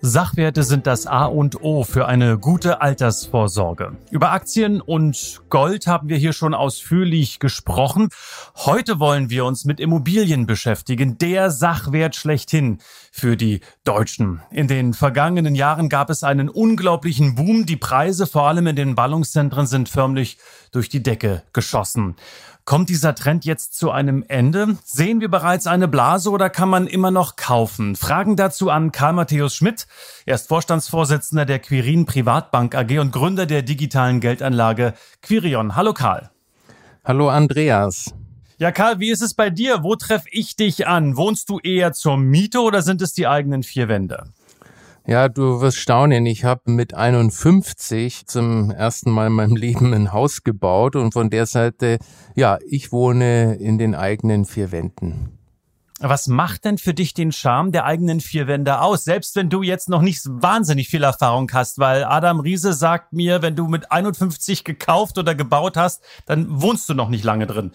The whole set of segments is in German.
Sachwerte sind das A und O für eine gute Altersvorsorge. Über Aktien und Gold haben wir hier schon ausführlich gesprochen. Heute wollen wir uns mit Immobilien beschäftigen, der Sachwert schlechthin für die Deutschen. In den vergangenen Jahren gab es einen unglaublichen Boom. Die Preise, vor allem in den Ballungszentren, sind förmlich durch die Decke geschossen. Kommt dieser Trend jetzt zu einem Ende? Sehen wir bereits eine Blase oder kann man immer noch kaufen? Fragen dazu an Karl Matthäus Schmidt. Er ist Vorstandsvorsitzender der Quirin Privatbank AG und Gründer der digitalen Geldanlage Quirion. Hallo Karl. Hallo Andreas. Ja, Karl, wie ist es bei dir? Wo treffe ich dich an? Wohnst du eher zur Miete oder sind es die eigenen vier Wände? Ja, du wirst staunen. Ich habe mit 51 zum ersten Mal in meinem Leben ein Haus gebaut und von der Seite, ja, ich wohne in den eigenen vier Wänden. Was macht denn für dich den Charme der eigenen vier Wände aus? Selbst wenn du jetzt noch nicht wahnsinnig viel Erfahrung hast, weil Adam Riese sagt mir, wenn du mit 51 gekauft oder gebaut hast, dann wohnst du noch nicht lange drin.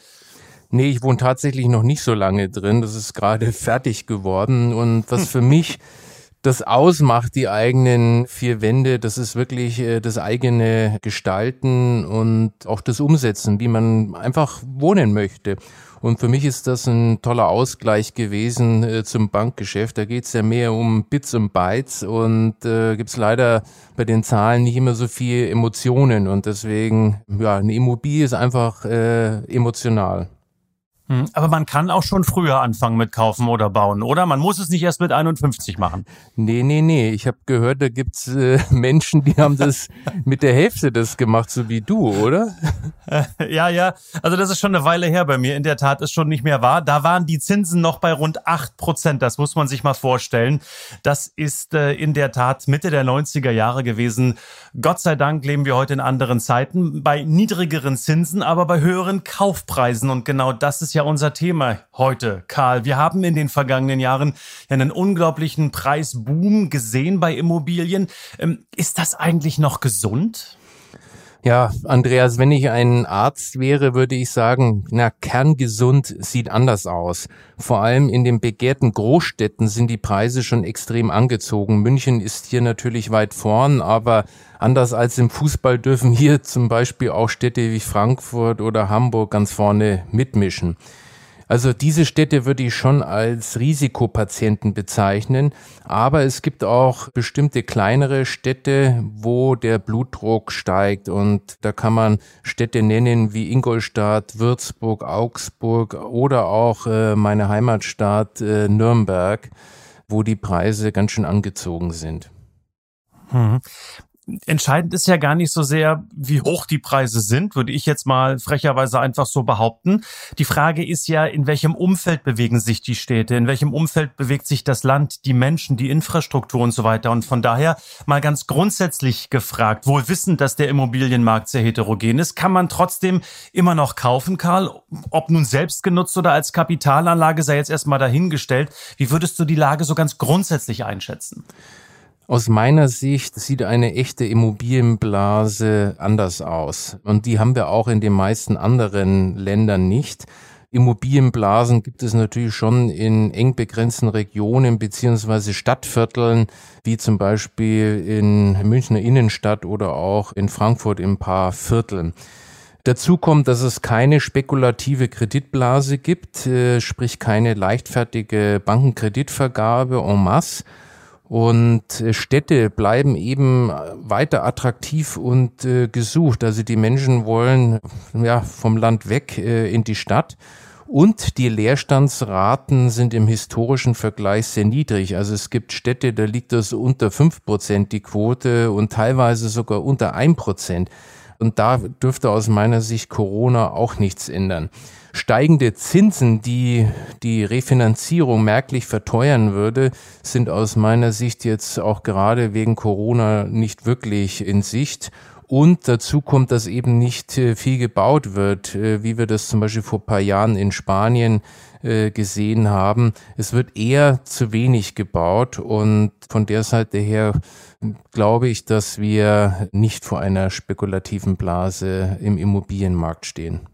Nee, ich wohne tatsächlich noch nicht so lange drin. Das ist gerade fertig geworden. Und was für mich das ausmacht, die eigenen vier Wände, das ist wirklich äh, das eigene Gestalten und auch das Umsetzen, wie man einfach wohnen möchte. Und für mich ist das ein toller Ausgleich gewesen äh, zum Bankgeschäft. Da geht es ja mehr um Bits und Bytes und äh, gibt es leider bei den Zahlen nicht immer so viel Emotionen. Und deswegen, ja, eine Immobilie ist einfach äh, emotional. Hm, aber man kann auch schon früher anfangen mit kaufen oder bauen, oder? Man muss es nicht erst mit 51 machen. Nee, nee, nee. Ich habe gehört, da gibt's äh, Menschen, die haben das mit der Hälfte das gemacht, so wie du, oder? ja, ja. Also das ist schon eine Weile her bei mir. In der Tat ist schon nicht mehr wahr. Da waren die Zinsen noch bei rund acht Prozent. Das muss man sich mal vorstellen. Das ist äh, in der Tat Mitte der 90er Jahre gewesen. Gott sei Dank leben wir heute in anderen Zeiten. Bei niedrigeren Zinsen, aber bei höheren Kaufpreisen. Und genau das ist ja unser Thema heute, Karl. Wir haben in den vergangenen Jahren einen unglaublichen Preisboom gesehen bei Immobilien. Ähm, ist das eigentlich noch gesund? Ja, Andreas, wenn ich ein Arzt wäre, würde ich sagen, na, kerngesund sieht anders aus. Vor allem in den begehrten Großstädten sind die Preise schon extrem angezogen. München ist hier natürlich weit vorn, aber anders als im Fußball dürfen hier zum Beispiel auch Städte wie Frankfurt oder Hamburg ganz vorne mitmischen. Also diese Städte würde ich schon als Risikopatienten bezeichnen, aber es gibt auch bestimmte kleinere Städte, wo der Blutdruck steigt und da kann man Städte nennen wie Ingolstadt, Würzburg, Augsburg oder auch äh, meine Heimatstadt äh, Nürnberg, wo die Preise ganz schön angezogen sind. Entscheidend ist ja gar nicht so sehr, wie hoch die Preise sind, würde ich jetzt mal frecherweise einfach so behaupten. Die Frage ist ja, in welchem Umfeld bewegen sich die Städte, in welchem Umfeld bewegt sich das Land, die Menschen, die Infrastruktur und so weiter. Und von daher mal ganz grundsätzlich gefragt, wohl wissend, dass der Immobilienmarkt sehr heterogen ist, kann man trotzdem immer noch kaufen, Karl, ob nun selbst genutzt oder als Kapitalanlage sei jetzt erstmal dahingestellt. Wie würdest du die Lage so ganz grundsätzlich einschätzen? Aus meiner Sicht sieht eine echte Immobilienblase anders aus. Und die haben wir auch in den meisten anderen Ländern nicht. Immobilienblasen gibt es natürlich schon in eng begrenzten Regionen beziehungsweise Stadtvierteln, wie zum Beispiel in Münchner Innenstadt oder auch in Frankfurt in ein paar Vierteln. Dazu kommt, dass es keine spekulative Kreditblase gibt, äh, sprich keine leichtfertige Bankenkreditvergabe en masse, und äh, Städte bleiben eben weiter attraktiv und äh, gesucht. Also die Menschen wollen ja vom Land weg äh, in die Stadt. Und die Leerstandsraten sind im historischen Vergleich sehr niedrig. Also es gibt Städte, da liegt das unter fünf Prozent die Quote und teilweise sogar unter ein Prozent. Und da dürfte aus meiner Sicht Corona auch nichts ändern steigende Zinsen, die die Refinanzierung merklich verteuern würde, sind aus meiner Sicht jetzt auch gerade wegen Corona nicht wirklich in Sicht. Und dazu kommt, dass eben nicht äh, viel gebaut wird, äh, wie wir das zum Beispiel vor paar Jahren in Spanien äh, gesehen haben. Es wird eher zu wenig gebaut und von der Seite her glaube ich, dass wir nicht vor einer spekulativen Blase im Immobilienmarkt stehen.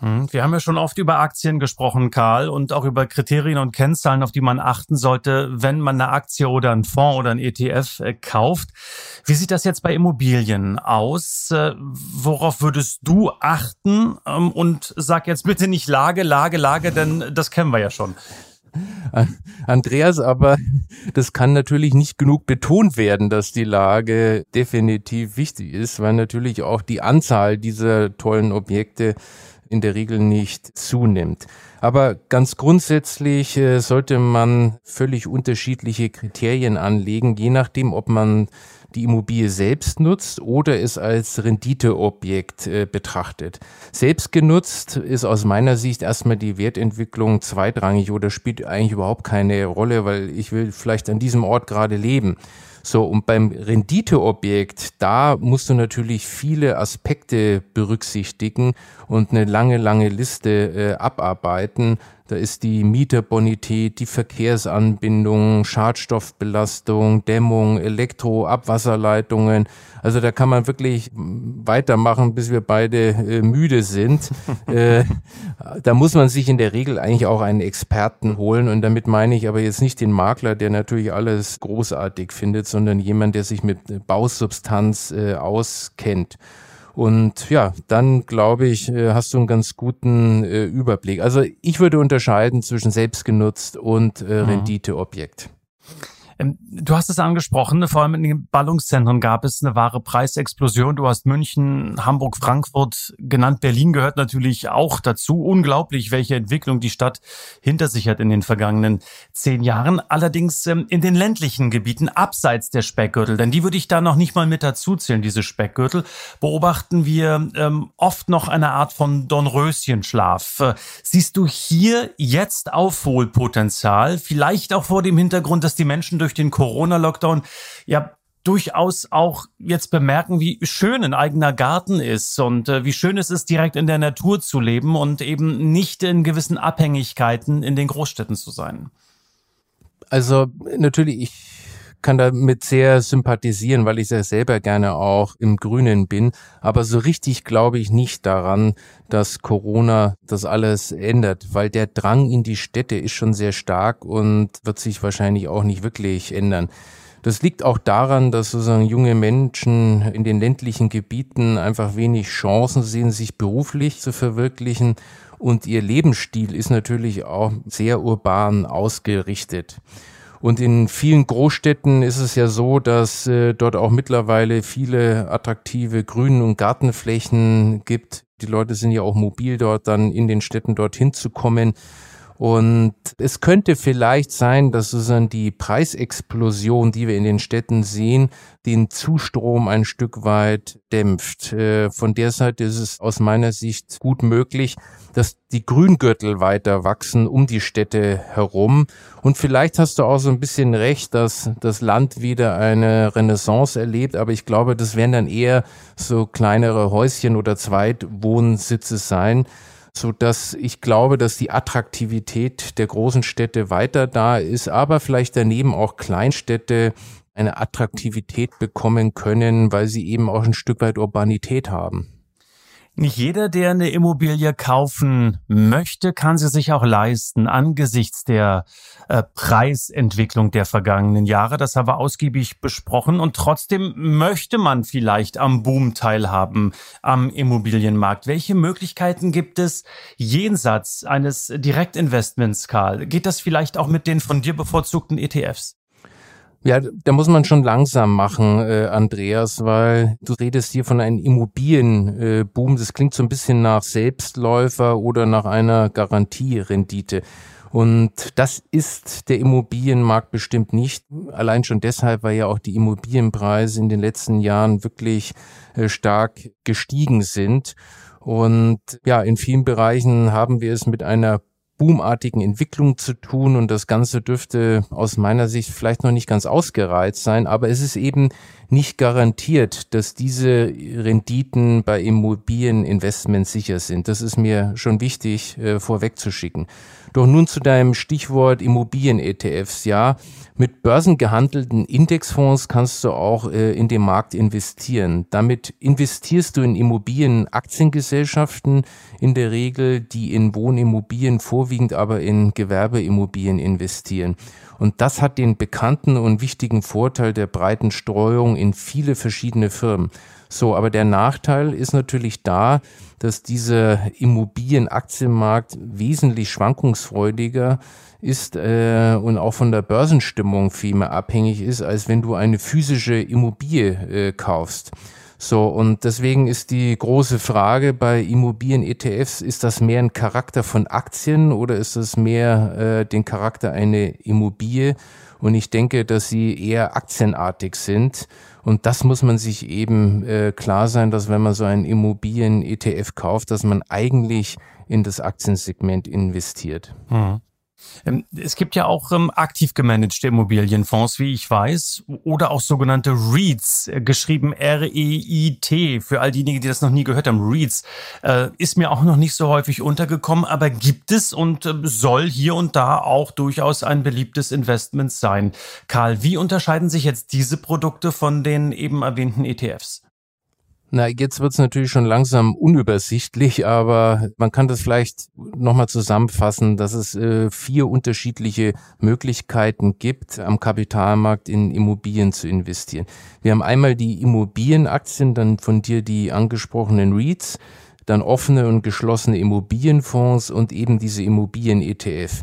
Hm, wir haben ja schon oft über Aktien gesprochen, Karl, und auch über Kriterien und Kennzahlen, auf die man achten sollte, wenn man eine Aktie oder einen Fonds oder ein ETF äh, kauft. Wie sieht das jetzt bei Immobilien aus? Äh, worauf würdest du achten? Ähm, und sag jetzt bitte nicht Lage, Lage, Lage, denn das kennen wir ja schon. Andreas, aber das kann natürlich nicht genug betont werden, dass die Lage definitiv wichtig ist, weil natürlich auch die Anzahl dieser tollen Objekte in der Regel nicht zunimmt. Aber ganz grundsätzlich äh, sollte man völlig unterschiedliche Kriterien anlegen, je nachdem, ob man die Immobilie selbst nutzt oder es als Renditeobjekt äh, betrachtet. Selbst genutzt ist aus meiner Sicht erstmal die Wertentwicklung zweitrangig oder spielt eigentlich überhaupt keine Rolle, weil ich will vielleicht an diesem Ort gerade leben. So, und beim Renditeobjekt, da musst du natürlich viele Aspekte berücksichtigen und eine lange, lange Liste äh, abarbeiten. Da ist die Mieterbonität, die Verkehrsanbindung, Schadstoffbelastung, Dämmung, Elektro, Abwasserleitungen. Also da kann man wirklich weitermachen, bis wir beide äh, müde sind. äh, da muss man sich in der Regel eigentlich auch einen Experten holen. Und damit meine ich aber jetzt nicht den Makler, der natürlich alles großartig findet, sondern jemand, der sich mit Bausubstanz äh, auskennt. Und ja, dann glaube ich, äh, hast du einen ganz guten äh, Überblick. Also ich würde unterscheiden zwischen selbstgenutzt und äh, mhm. Renditeobjekt. Ähm, du hast es angesprochen, vor allem in den Ballungszentren gab es eine wahre Preisexplosion. Du hast München, Hamburg, Frankfurt genannt. Berlin gehört natürlich auch dazu. Unglaublich, welche Entwicklung die Stadt hinter sich hat in den vergangenen zehn Jahren. Allerdings ähm, in den ländlichen Gebieten abseits der Speckgürtel, denn die würde ich da noch nicht mal mit dazu zählen, diese Speckgürtel, beobachten wir ähm, oft noch eine Art von Dornröschenschlaf. Äh, siehst du hier jetzt Aufholpotenzial? Vielleicht auch vor dem Hintergrund, dass die Menschen durch durch den Corona-Lockdown ja durchaus auch jetzt bemerken, wie schön ein eigener Garten ist und äh, wie schön es ist, direkt in der Natur zu leben und eben nicht in gewissen Abhängigkeiten in den Großstädten zu sein. Also natürlich, ich kann damit sehr sympathisieren, weil ich ja selber gerne auch im Grünen bin. Aber so richtig glaube ich nicht daran, dass Corona das alles ändert, weil der Drang in die Städte ist schon sehr stark und wird sich wahrscheinlich auch nicht wirklich ändern. Das liegt auch daran, dass sozusagen junge Menschen in den ländlichen Gebieten einfach wenig Chancen sehen, sich beruflich zu verwirklichen und ihr Lebensstil ist natürlich auch sehr urban ausgerichtet. Und in vielen Großstädten ist es ja so, dass äh, dort auch mittlerweile viele attraktive Grün- und Gartenflächen gibt. Die Leute sind ja auch mobil dort, dann in den Städten dorthin zu kommen. Und es könnte vielleicht sein, dass sozusagen die Preisexplosion, die wir in den Städten sehen, den Zustrom ein Stück weit dämpft. Äh, von der Seite ist es aus meiner Sicht gut möglich, dass die Grüngürtel weiter wachsen um die Städte herum. Und vielleicht hast du auch so ein bisschen recht, dass das Land wieder eine Renaissance erlebt. Aber ich glaube, das werden dann eher so kleinere Häuschen oder Zweitwohnsitze sein so dass ich glaube, dass die Attraktivität der großen Städte weiter da ist, aber vielleicht daneben auch Kleinstädte eine Attraktivität bekommen können, weil sie eben auch ein Stück weit Urbanität haben. Nicht jeder, der eine Immobilie kaufen möchte, kann sie sich auch leisten angesichts der äh, Preisentwicklung der vergangenen Jahre. Das haben wir ausgiebig besprochen. Und trotzdem möchte man vielleicht am Boom teilhaben am Immobilienmarkt. Welche Möglichkeiten gibt es jenseits eines Direktinvestments, Karl? Geht das vielleicht auch mit den von dir bevorzugten ETFs? Ja, da muss man schon langsam machen, äh, Andreas, weil du redest hier von einem Immobilienboom. Äh, das klingt so ein bisschen nach Selbstläufer oder nach einer Garantierendite. Und das ist der Immobilienmarkt bestimmt nicht. Allein schon deshalb, weil ja auch die Immobilienpreise in den letzten Jahren wirklich äh, stark gestiegen sind. Und ja, in vielen Bereichen haben wir es mit einer boomartigen Entwicklung zu tun und das Ganze dürfte aus meiner Sicht vielleicht noch nicht ganz ausgereizt sein, aber es ist eben nicht garantiert, dass diese Renditen bei Immobilieninvestments sicher sind. Das ist mir schon wichtig äh, vorwegzuschicken. Doch nun zu deinem Stichwort Immobilien-ETFs. Ja, mit börsengehandelten Indexfonds kannst du auch äh, in den Markt investieren. Damit investierst du in Immobilienaktiengesellschaften in der Regel, die in Wohnimmobilien vorwiegend aber in Gewerbeimmobilien investieren. Und das hat den bekannten und wichtigen Vorteil der breiten Streuung in viele verschiedene Firmen. So, aber der Nachteil ist natürlich da, dass dieser Immobilienaktienmarkt wesentlich schwankungsfreudiger ist äh, und auch von der Börsenstimmung viel mehr abhängig ist, als wenn du eine physische Immobilie äh, kaufst. So, und deswegen ist die große Frage bei Immobilien-ETFs, ist das mehr ein Charakter von Aktien oder ist das mehr äh, den Charakter einer Immobilie? Und ich denke, dass sie eher aktienartig sind. Und das muss man sich eben äh, klar sein, dass wenn man so einen Immobilien-ETF kauft, dass man eigentlich in das Aktiensegment investiert. Hm. Ähm, es gibt ja auch ähm, aktiv gemanagte Immobilienfonds, wie ich weiß, oder auch sogenannte REITs, äh, geschrieben R-E-I-T, für all diejenigen, die das noch nie gehört haben. REITs äh, ist mir auch noch nicht so häufig untergekommen, aber gibt es und äh, soll hier und da auch durchaus ein beliebtes Investment sein. Karl, wie unterscheiden sich jetzt diese Produkte von den eben erwähnten ETFs? Na, jetzt wird's natürlich schon langsam unübersichtlich, aber man kann das vielleicht nochmal zusammenfassen, dass es äh, vier unterschiedliche Möglichkeiten gibt, am Kapitalmarkt in Immobilien zu investieren. Wir haben einmal die Immobilienaktien, dann von dir die angesprochenen REITs, dann offene und geschlossene Immobilienfonds und eben diese Immobilien-ETF.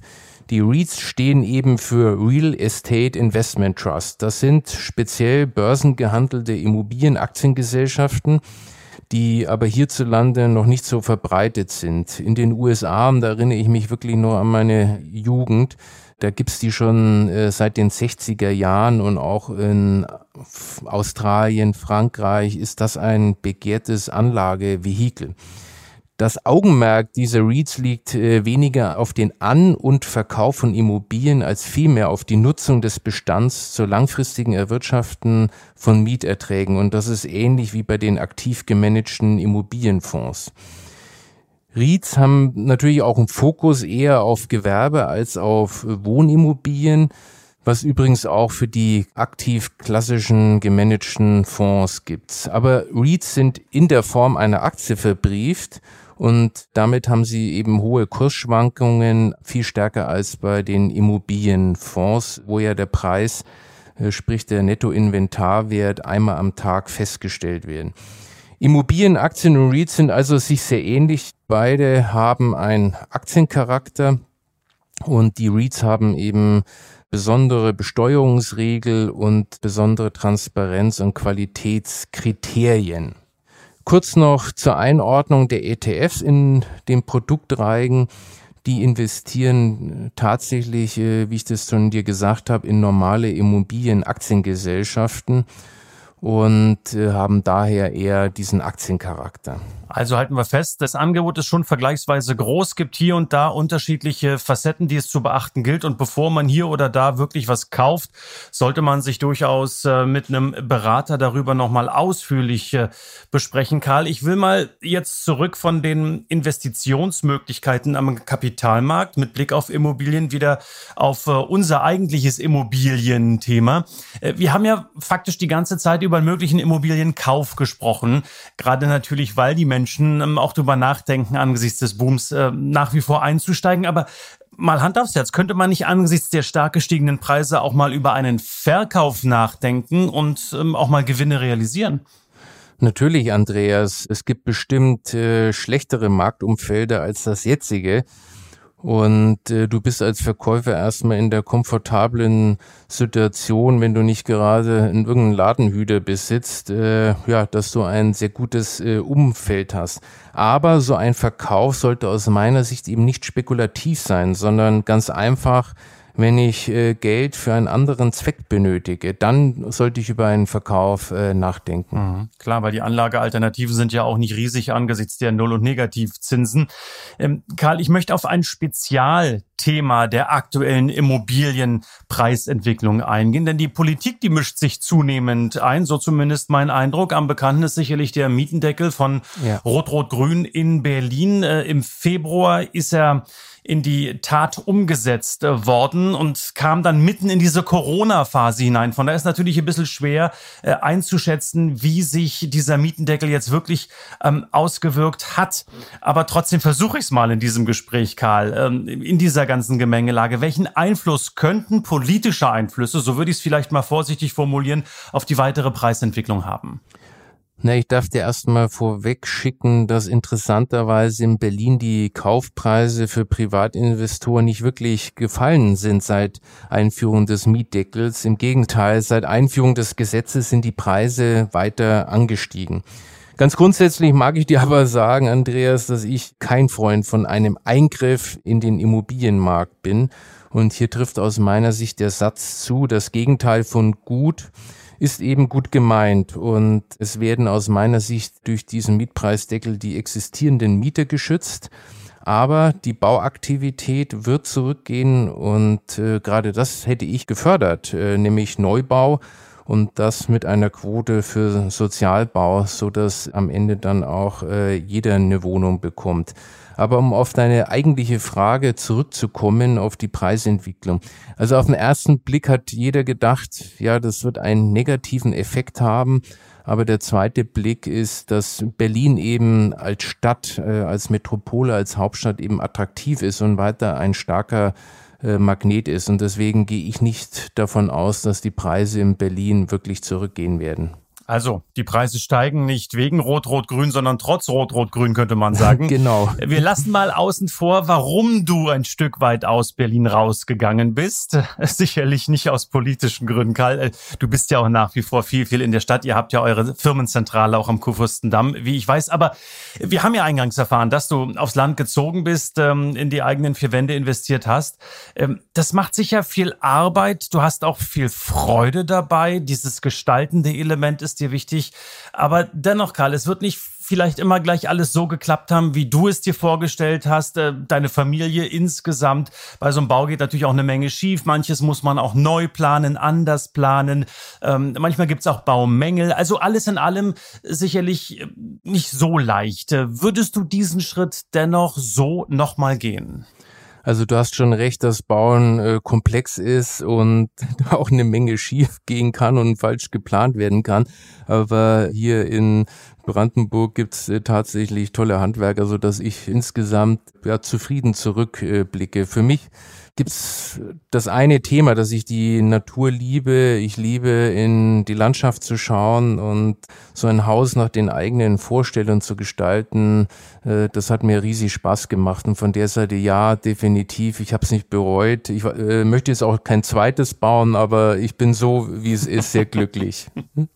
Die REITs stehen eben für Real Estate Investment Trust. Das sind speziell börsengehandelte Immobilienaktiengesellschaften, die aber hierzulande noch nicht so verbreitet sind. In den USA, da erinnere ich mich wirklich nur an meine Jugend, da gibt's die schon äh, seit den 60er Jahren und auch in Australien, Frankreich ist das ein begehrtes Anlagevehikel. Das Augenmerk dieser REITs liegt äh, weniger auf den An- und Verkauf von Immobilien als vielmehr auf die Nutzung des Bestands zur langfristigen Erwirtschaften von Mieterträgen. Und das ist ähnlich wie bei den aktiv gemanagten Immobilienfonds. REITs haben natürlich auch einen Fokus eher auf Gewerbe als auf Wohnimmobilien, was übrigens auch für die aktiv klassischen gemanagten Fonds gibt. Aber REITs sind in der Form einer Aktie verbrieft und damit haben sie eben hohe Kursschwankungen, viel stärker als bei den Immobilienfonds, wo ja der Preis, äh, sprich der Nettoinventarwert, einmal am Tag festgestellt werden. Immobilienaktien und REITs sind also sich sehr ähnlich. Beide haben einen Aktiencharakter und die REITs haben eben besondere Besteuerungsregel und besondere Transparenz und Qualitätskriterien. Kurz noch zur Einordnung der ETFs in den Produktreigen. Die investieren tatsächlich, äh, wie ich das schon dir gesagt habe, in normale Immobilienaktiengesellschaften und äh, haben daher eher diesen Aktiencharakter. Also halten wir fest, das Angebot ist schon vergleichsweise groß, gibt hier und da unterschiedliche Facetten, die es zu beachten gilt. Und bevor man hier oder da wirklich was kauft, sollte man sich durchaus äh, mit einem Berater darüber nochmal ausführlich äh, besprechen. Karl, ich will mal jetzt zurück von den Investitionsmöglichkeiten am Kapitalmarkt mit Blick auf Immobilien wieder auf äh, unser eigentliches Immobilienthema. Wir haben ja faktisch die ganze Zeit über einen möglichen Immobilienkauf gesprochen, gerade natürlich, weil die Menschen Menschen ähm, auch darüber nachdenken, angesichts des Booms äh, nach wie vor einzusteigen. Aber mal Hand aufs Herz, könnte man nicht angesichts der stark gestiegenen Preise auch mal über einen Verkauf nachdenken und ähm, auch mal Gewinne realisieren? Natürlich, Andreas. Es gibt bestimmt äh, schlechtere Marktumfelder als das jetzige. Und äh, du bist als Verkäufer erstmal in der komfortablen Situation, wenn du nicht gerade in irgendeinem Ladenhüter besitzt, äh, ja, dass du ein sehr gutes äh, Umfeld hast. Aber so ein Verkauf sollte aus meiner Sicht eben nicht spekulativ sein, sondern ganz einfach wenn ich äh, Geld für einen anderen Zweck benötige, dann sollte ich über einen Verkauf äh, nachdenken. Mhm. Klar, weil die Anlagealternativen sind ja auch nicht riesig angesichts der Null- und Negativzinsen. Ähm, Karl, ich möchte auf ein Spezialthema der aktuellen Immobilienpreisentwicklung eingehen, denn die Politik, die mischt sich zunehmend ein, so zumindest mein Eindruck. Am bekannten ist sicherlich der Mietendeckel von ja. Rot-Rot-Grün in Berlin. Äh, Im Februar ist er in die Tat umgesetzt äh, worden und kam dann mitten in diese Corona-Phase hinein. Von daher ist natürlich ein bisschen schwer äh, einzuschätzen, wie sich dieser Mietendeckel jetzt wirklich ähm, ausgewirkt hat. Aber trotzdem versuche ich es mal in diesem Gespräch, Karl, ähm, in dieser ganzen Gemengelage. Welchen Einfluss könnten politische Einflüsse, so würde ich es vielleicht mal vorsichtig formulieren, auf die weitere Preisentwicklung haben? Na, ich darf dir erstmal vorweg schicken, dass interessanterweise in Berlin die Kaufpreise für Privatinvestoren nicht wirklich gefallen sind seit Einführung des Mietdeckels. Im Gegenteil, seit Einführung des Gesetzes sind die Preise weiter angestiegen. Ganz grundsätzlich mag ich dir aber sagen, Andreas, dass ich kein Freund von einem Eingriff in den Immobilienmarkt bin. Und hier trifft aus meiner Sicht der Satz zu, das Gegenteil von gut ist eben gut gemeint und es werden aus meiner Sicht durch diesen Mietpreisdeckel die existierenden Mieter geschützt. Aber die Bauaktivität wird zurückgehen und äh, gerade das hätte ich gefördert, äh, nämlich Neubau und das mit einer Quote für Sozialbau, so dass am Ende dann auch äh, jeder eine Wohnung bekommt. Aber um auf deine eigentliche Frage zurückzukommen, auf die Preisentwicklung. Also auf den ersten Blick hat jeder gedacht, ja, das wird einen negativen Effekt haben. Aber der zweite Blick ist, dass Berlin eben als Stadt, äh, als Metropole, als Hauptstadt eben attraktiv ist und weiter ein starker äh, Magnet ist. Und deswegen gehe ich nicht davon aus, dass die Preise in Berlin wirklich zurückgehen werden. Also, die Preise steigen nicht wegen Rot-Rot-Grün, sondern trotz Rot-Rot-Grün, könnte man sagen. genau. Wir lassen mal außen vor, warum du ein Stück weit aus Berlin rausgegangen bist. Sicherlich nicht aus politischen Gründen, Karl. Äh, du bist ja auch nach wie vor viel, viel in der Stadt. Ihr habt ja eure Firmenzentrale auch am Kurfürstendamm, wie ich weiß. Aber wir haben ja eingangs erfahren, dass du aufs Land gezogen bist, ähm, in die eigenen vier Wände investiert hast. Ähm, das macht sicher viel Arbeit. Du hast auch viel Freude dabei. Dieses gestaltende Element ist ist dir wichtig. Aber dennoch, Karl, es wird nicht vielleicht immer gleich alles so geklappt haben, wie du es dir vorgestellt hast, äh, deine Familie insgesamt. Bei so einem Bau geht natürlich auch eine Menge schief. Manches muss man auch neu planen, anders planen. Ähm, manchmal gibt es auch Baumängel. Also alles in allem sicherlich äh, nicht so leicht. Würdest du diesen Schritt dennoch so nochmal gehen? Also du hast schon recht, dass Bauen äh, komplex ist und auch eine Menge schief gehen kann und falsch geplant werden kann. Aber hier in Brandenburg gibt's äh, tatsächlich tolle Handwerker, so dass ich insgesamt ja zufrieden zurückblicke. Für mich gibt's das eine Thema, dass ich die Natur liebe. Ich liebe, in die Landschaft zu schauen und so ein Haus nach den eigenen Vorstellungen zu gestalten. Äh, das hat mir riesig Spaß gemacht. Und von der Seite ja, definitiv. Ich habe es nicht bereut. Ich äh, möchte jetzt auch kein zweites bauen, aber ich bin so, wie es ist, sehr glücklich.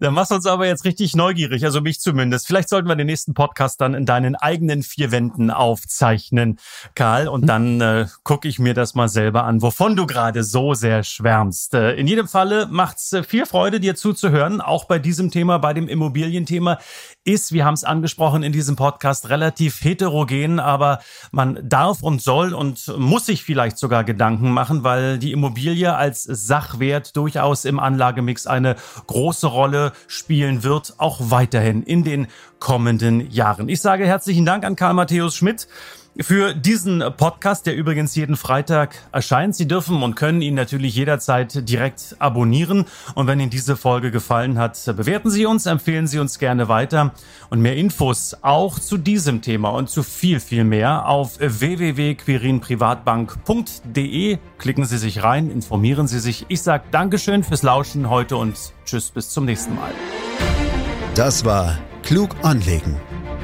Da machst du uns aber jetzt richtig neugierig, also mich zumindest. Vielleicht sollten wir den nächsten Podcast dann in deinen eigenen vier Wänden aufzeichnen, Karl. Und dann äh, gucke ich mir das mal selber an, wovon du gerade so sehr schwärmst. Äh, in jedem Falle macht's äh, viel Freude, dir zuzuhören, auch bei diesem Thema, bei dem Immobilienthema ist, wir haben es angesprochen in diesem Podcast, relativ heterogen, aber man darf und soll und muss sich vielleicht sogar Gedanken machen, weil die Immobilie als Sachwert durchaus im Anlagemix eine große Rolle spielen wird, auch weiterhin in den kommenden Jahren. Ich sage herzlichen Dank an Karl Matthäus Schmidt für diesen Podcast, der übrigens jeden Freitag erscheint. Sie dürfen und können ihn natürlich jederzeit direkt abonnieren. Und wenn Ihnen diese Folge gefallen hat, bewerten Sie uns, empfehlen Sie uns gerne weiter. Und mehr Infos auch zu diesem Thema und zu viel, viel mehr auf www.quirinprivatbank.de. Klicken Sie sich rein, informieren Sie sich. Ich sage Dankeschön fürs Lauschen heute und Tschüss, bis zum nächsten Mal. Das war Klug anlegen